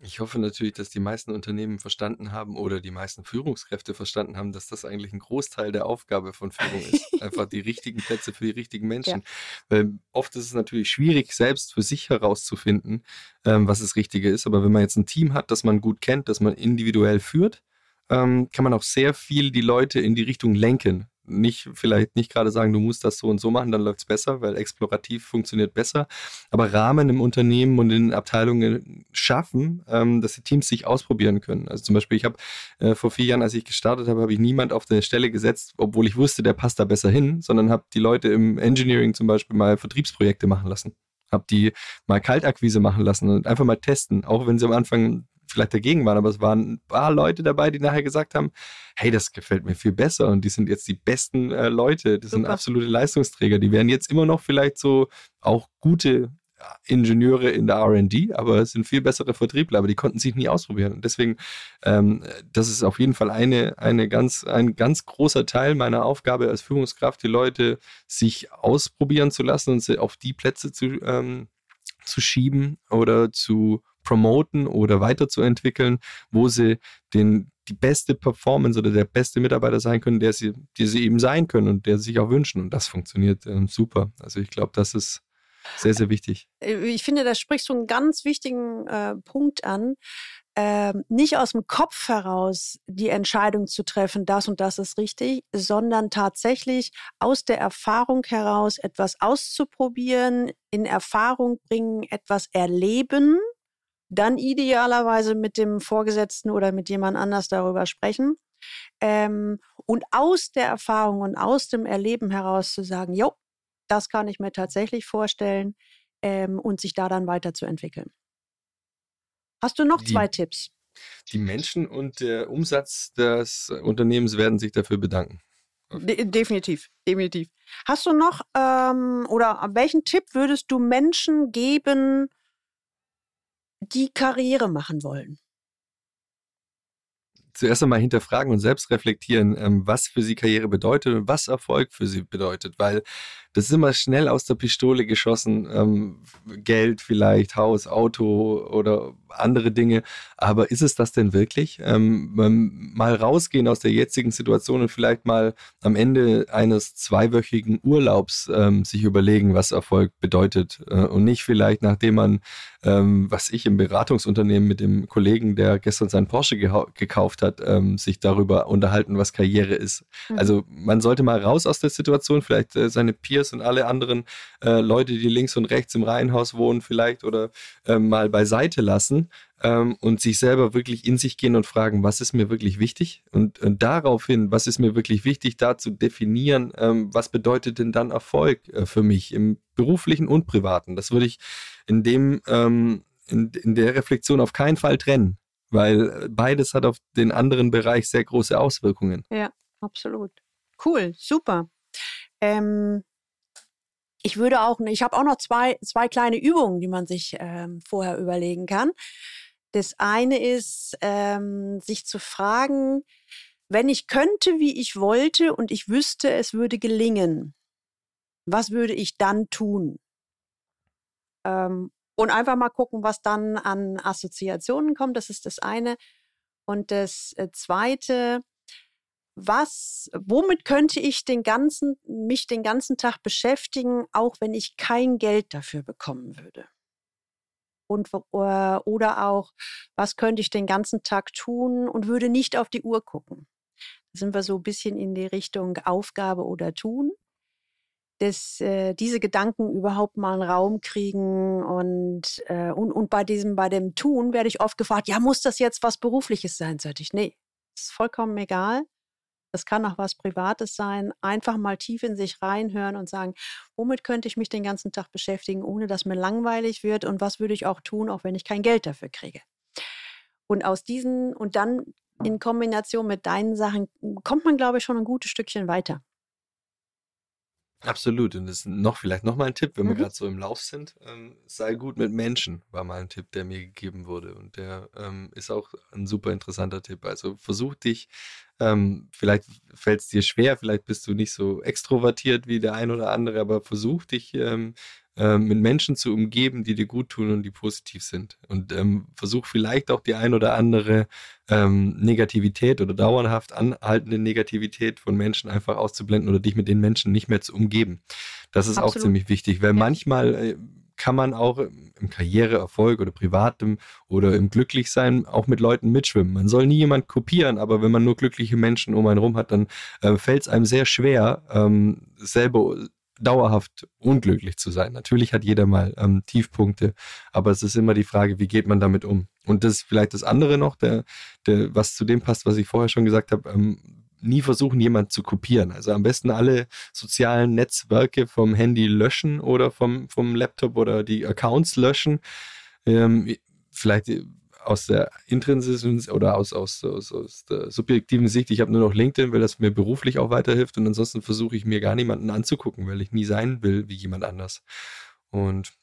Ich hoffe natürlich, dass die meisten Unternehmen verstanden haben oder die meisten Führungskräfte verstanden haben, dass das eigentlich ein Großteil der Aufgabe von Führung ist. <laughs> Einfach die richtigen Plätze für die richtigen Menschen. Ja. Weil oft ist es natürlich schwierig, selbst für sich herauszufinden, ähm, was das Richtige ist. Aber wenn man jetzt ein Team hat, das man gut kennt, das man individuell führt, ähm, kann man auch sehr viel die Leute in die Richtung lenken nicht, vielleicht nicht gerade sagen, du musst das so und so machen, dann läuft es besser, weil explorativ funktioniert besser. Aber Rahmen im Unternehmen und in Abteilungen schaffen, ähm, dass die Teams sich ausprobieren können. Also zum Beispiel, ich habe äh, vor vier Jahren, als ich gestartet habe, habe ich niemand auf der Stelle gesetzt, obwohl ich wusste, der passt da besser hin, sondern habe die Leute im Engineering zum Beispiel mal Vertriebsprojekte machen lassen habe die mal Kaltakquise machen lassen und einfach mal testen, auch wenn sie am Anfang vielleicht dagegen waren, aber es waren ein paar Leute dabei, die nachher gesagt haben, hey, das gefällt mir viel besser und die sind jetzt die besten äh, Leute, das Super. sind absolute Leistungsträger, die werden jetzt immer noch vielleicht so auch gute Ingenieure in der RD, aber es sind viel bessere Vertriebler, aber die konnten sich nie ausprobieren. Und deswegen, ähm, das ist auf jeden Fall eine, eine ganz, ein ganz großer Teil meiner Aufgabe als Führungskraft, die Leute sich ausprobieren zu lassen und sie auf die Plätze zu, ähm, zu schieben oder zu promoten oder weiterzuentwickeln, wo sie den, die beste Performance oder der beste Mitarbeiter sein können, der sie, die sie eben sein können und der sie sich auch wünschen. Und das funktioniert ähm, super. Also ich glaube, das ist sehr, sehr wichtig. Äh, ich finde, da sprichst du einen ganz wichtigen äh, Punkt an. Ähm, nicht aus dem Kopf heraus die Entscheidung zu treffen, das und das ist richtig, sondern tatsächlich aus der Erfahrung heraus etwas auszuprobieren, in Erfahrung bringen, etwas erleben dann idealerweise mit dem Vorgesetzten oder mit jemand anders darüber sprechen. Ähm, und aus der Erfahrung und aus dem Erleben heraus zu sagen, jo, das kann ich mir tatsächlich vorstellen ähm, und sich da dann weiterzuentwickeln. Hast du noch die, zwei Tipps? Die Menschen und der Umsatz des Unternehmens werden sich dafür bedanken. De definitiv, definitiv. Hast du noch ähm, oder welchen Tipp würdest du Menschen geben, die Karriere machen wollen? Zuerst einmal hinterfragen und selbst reflektieren, ähm, was für sie Karriere bedeutet und was Erfolg für sie bedeutet, weil das ist immer schnell aus der Pistole geschossen. Ähm, Geld vielleicht, Haus, Auto oder andere Dinge. Aber ist es das denn wirklich? Ähm, mal rausgehen aus der jetzigen Situation und vielleicht mal am Ende eines zweiwöchigen Urlaubs ähm, sich überlegen, was Erfolg bedeutet. Äh, und nicht vielleicht, nachdem man, ähm, was ich im Beratungsunternehmen mit dem Kollegen, der gestern seinen Porsche gekauft hat, ähm, sich darüber unterhalten, was Karriere ist. Mhm. Also man sollte mal raus aus der Situation, vielleicht äh, seine Peers und alle anderen äh, Leute, die links und rechts im Reihenhaus wohnen, vielleicht oder äh, mal beiseite lassen ähm, und sich selber wirklich in sich gehen und fragen, was ist mir wirklich wichtig? Und, und daraufhin, was ist mir wirklich wichtig, da zu definieren, ähm, was bedeutet denn dann Erfolg äh, für mich im beruflichen und privaten? Das würde ich in dem ähm, in, in der Reflexion auf keinen Fall trennen, weil beides hat auf den anderen Bereich sehr große Auswirkungen. Ja, absolut. Cool, super. Ähm, ich würde auch, ich habe auch noch zwei, zwei kleine Übungen, die man sich ähm, vorher überlegen kann. Das eine ist, ähm, sich zu fragen, wenn ich könnte, wie ich wollte und ich wüsste, es würde gelingen, was würde ich dann tun? Ähm, und einfach mal gucken, was dann an Assoziationen kommt. Das ist das eine. Und das äh, zweite, was, womit könnte ich den ganzen, mich den ganzen Tag beschäftigen, auch wenn ich kein Geld dafür bekommen würde? Und, äh, oder auch, was könnte ich den ganzen Tag tun und würde nicht auf die Uhr gucken? Da sind wir so ein bisschen in die Richtung Aufgabe oder Tun. Dass äh, diese Gedanken überhaupt mal einen Raum kriegen und, äh, und, und bei diesem, bei dem Tun werde ich oft gefragt, ja, muss das jetzt was Berufliches sein? Sag ich, nee, ist vollkommen egal das kann auch was Privates sein. Einfach mal tief in sich reinhören und sagen, womit könnte ich mich den ganzen Tag beschäftigen, ohne dass mir langweilig wird und was würde ich auch tun, auch wenn ich kein Geld dafür kriege. Und aus diesen und dann in Kombination mit deinen Sachen kommt man, glaube ich, schon ein gutes Stückchen weiter. Absolut. Und das ist noch vielleicht noch mal ein Tipp, wenn mhm. wir gerade so im Lauf sind. Ähm, sei gut mit Menschen, war mal ein Tipp, der mir gegeben wurde. Und der ähm, ist auch ein super interessanter Tipp. Also versuch dich, ähm, vielleicht fällt es dir schwer, vielleicht bist du nicht so extrovertiert wie der ein oder andere, aber versuch dich ähm, mit Menschen zu umgeben, die dir gut tun und die positiv sind. Und ähm, versuch vielleicht auch die ein oder andere ähm, Negativität oder dauerhaft anhaltende Negativität von Menschen einfach auszublenden oder dich mit den Menschen nicht mehr zu umgeben. Das ist Absolut. auch ziemlich wichtig, weil ja. manchmal äh, kann man auch im Karriereerfolg oder privatem oder im Glücklichsein auch mit Leuten mitschwimmen. Man soll nie jemand kopieren, aber wenn man nur glückliche Menschen um einen rum hat, dann äh, fällt es einem sehr schwer, ähm, selber dauerhaft unglücklich zu sein. Natürlich hat jeder mal ähm, Tiefpunkte, aber es ist immer die Frage, wie geht man damit um? Und das ist vielleicht das andere noch, der, der, was zu dem passt, was ich vorher schon gesagt habe, ähm, nie versuchen, jemand zu kopieren. Also am besten alle sozialen Netzwerke vom Handy löschen oder vom, vom Laptop oder die Accounts löschen. Ähm, vielleicht aus der intrinsischen oder aus, aus, aus, aus der subjektiven Sicht, ich habe nur noch LinkedIn, weil das mir beruflich auch weiterhilft und ansonsten versuche ich mir gar niemanden anzugucken, weil ich nie sein will wie jemand anders. Und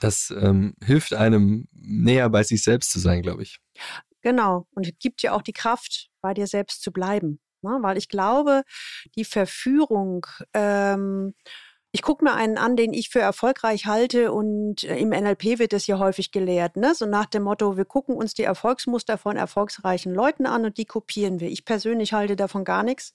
das ähm, hilft einem näher bei sich selbst zu sein, glaube ich. Genau. Und gibt ja auch die Kraft, bei dir selbst zu bleiben. Ne? Weil ich glaube, die Verführung, ähm, ich gucke mir einen an, den ich für erfolgreich halte und äh, im NLP wird das ja häufig gelehrt, ne? so nach dem Motto, wir gucken uns die Erfolgsmuster von erfolgsreichen Leuten an und die kopieren wir. Ich persönlich halte davon gar nichts,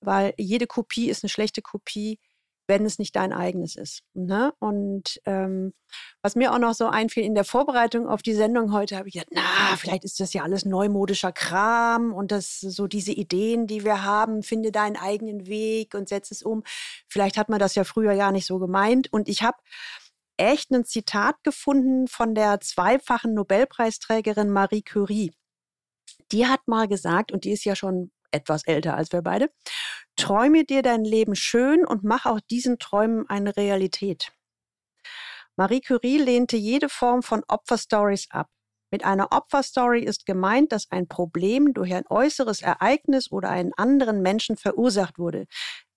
weil jede Kopie ist eine schlechte Kopie wenn es nicht dein eigenes ist. Ne? Und ähm, was mir auch noch so einfiel in der Vorbereitung auf die Sendung heute, habe ich gedacht, na, vielleicht ist das ja alles neumodischer Kram und das so diese Ideen, die wir haben, finde deinen eigenen Weg und setz es um. Vielleicht hat man das ja früher ja nicht so gemeint. Und ich habe echt ein Zitat gefunden von der zweifachen Nobelpreisträgerin Marie Curie. Die hat mal gesagt, und die ist ja schon etwas älter als wir beide, Träume dir dein Leben schön und mach auch diesen Träumen eine Realität. Marie Curie lehnte jede Form von Opferstories ab. Mit einer Opferstory ist gemeint, dass ein Problem durch ein äußeres Ereignis oder einen anderen Menschen verursacht wurde.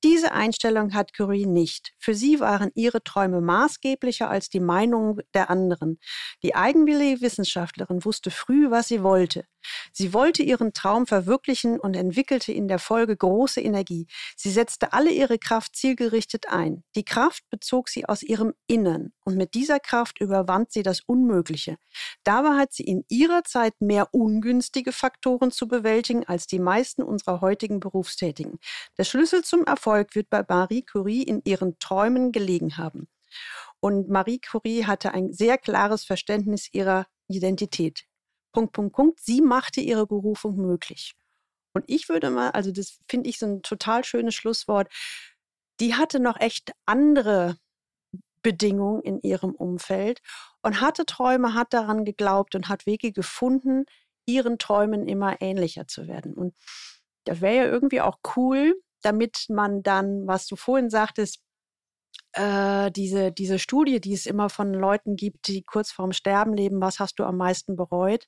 Diese Einstellung hat Curie nicht. Für sie waren ihre Träume maßgeblicher als die Meinungen der anderen. Die eigenwillige Wissenschaftlerin wusste früh, was sie wollte. Sie wollte ihren Traum verwirklichen und entwickelte in der Folge große Energie. Sie setzte alle ihre Kraft zielgerichtet ein. Die Kraft bezog sie aus ihrem Innern und mit dieser Kraft überwand sie das Unmögliche. Dabei hat sie in ihrer Zeit mehr ungünstige Faktoren zu bewältigen als die meisten unserer heutigen Berufstätigen. Der Schlüssel zum Erfolg wird bei Marie Curie in ihren Träumen gelegen haben. Und Marie Curie hatte ein sehr klares Verständnis ihrer Identität. Punkt, Punkt, Punkt. Sie machte ihre Berufung möglich. Und ich würde mal, also das finde ich so ein total schönes Schlusswort, die hatte noch echt andere Bedingungen in ihrem Umfeld und hatte Träume, hat daran geglaubt und hat Wege gefunden, ihren Träumen immer ähnlicher zu werden. Und das wäre ja irgendwie auch cool, damit man dann, was du vorhin sagtest, äh, diese, diese Studie, die es immer von Leuten gibt, die kurz vorm Sterben leben, was hast du am meisten bereut?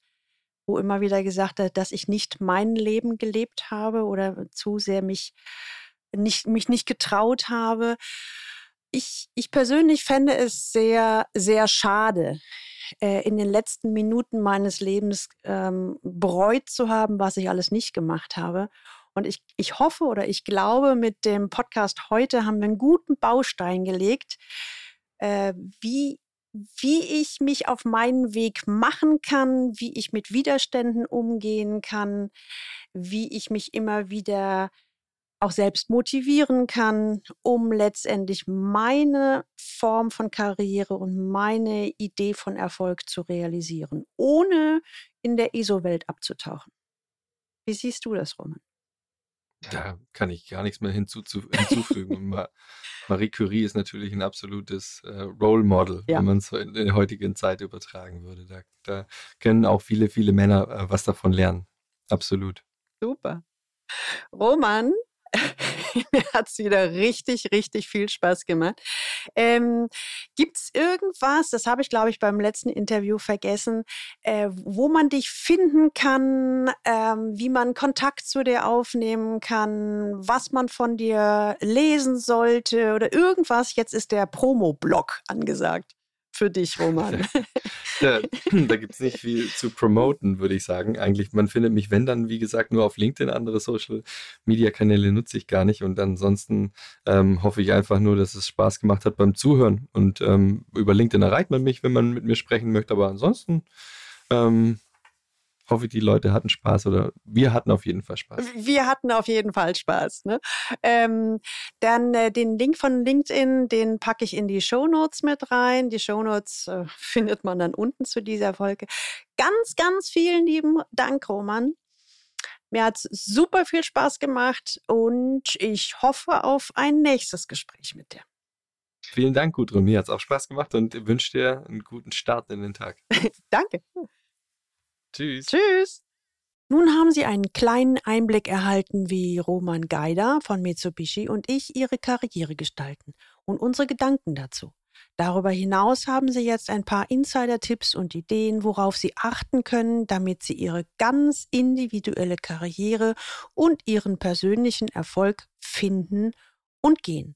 Wo immer wieder gesagt hat, dass ich nicht mein Leben gelebt habe oder zu sehr mich nicht, mich nicht getraut habe. Ich, ich persönlich fände es sehr, sehr schade, äh, in den letzten Minuten meines Lebens ähm, bereut zu haben, was ich alles nicht gemacht habe und ich, ich hoffe oder ich glaube, mit dem Podcast heute haben wir einen guten Baustein gelegt, äh, wie, wie ich mich auf meinen Weg machen kann, wie ich mit Widerständen umgehen kann, wie ich mich immer wieder auch selbst motivieren kann, um letztendlich meine Form von Karriere und meine Idee von Erfolg zu realisieren, ohne in der ESO-Welt abzutauchen. Wie siehst du das, Roman? Da kann ich gar nichts mehr <laughs> hinzufügen. Marie Curie ist natürlich ein absolutes äh, Role Model, ja. wenn man es in der heutigen Zeit übertragen würde. Da, da können auch viele, viele Männer äh, was davon lernen. Absolut. Super. Roman, <laughs> <laughs> mir hat es wieder richtig, richtig viel Spaß gemacht. Ähm, Gibt es irgendwas, das habe ich, glaube ich, beim letzten Interview vergessen, äh, wo man dich finden kann, ähm, wie man Kontakt zu dir aufnehmen kann, was man von dir lesen sollte oder irgendwas? Jetzt ist der Promo-Blog angesagt für dich, Roman? ja, <laughs> da gibt es nicht viel zu promoten, würde ich sagen. Eigentlich, man findet mich, wenn dann, wie gesagt, nur auf LinkedIn. Andere Social-Media-Kanäle nutze ich gar nicht. Und ansonsten ähm, hoffe ich einfach nur, dass es Spaß gemacht hat beim Zuhören. Und ähm, über LinkedIn erreicht man mich, wenn man mit mir sprechen möchte. Aber ansonsten ähm, hoffe, die Leute hatten Spaß oder wir hatten auf jeden Fall Spaß. Wir hatten auf jeden Fall Spaß. Ne? Ähm, dann äh, den Link von LinkedIn, den packe ich in die Show Notes mit rein. Die Show Notes äh, <laughs> findet man dann unten zu dieser Folge. Ganz, ganz vielen lieben Dank, Roman. Mir hat es super viel Spaß gemacht und ich hoffe auf ein nächstes Gespräch mit dir. Vielen Dank, Gudrun. Mir hat es auch Spaß gemacht und wünsche dir einen guten Start in den Tag. <laughs> Danke. Tschüss. Tschüss. Nun haben Sie einen kleinen Einblick erhalten, wie Roman Geider von Mitsubishi und ich ihre Karriere gestalten und unsere Gedanken dazu. Darüber hinaus haben Sie jetzt ein paar Insider-Tipps und Ideen, worauf Sie achten können, damit Sie Ihre ganz individuelle Karriere und Ihren persönlichen Erfolg finden und gehen.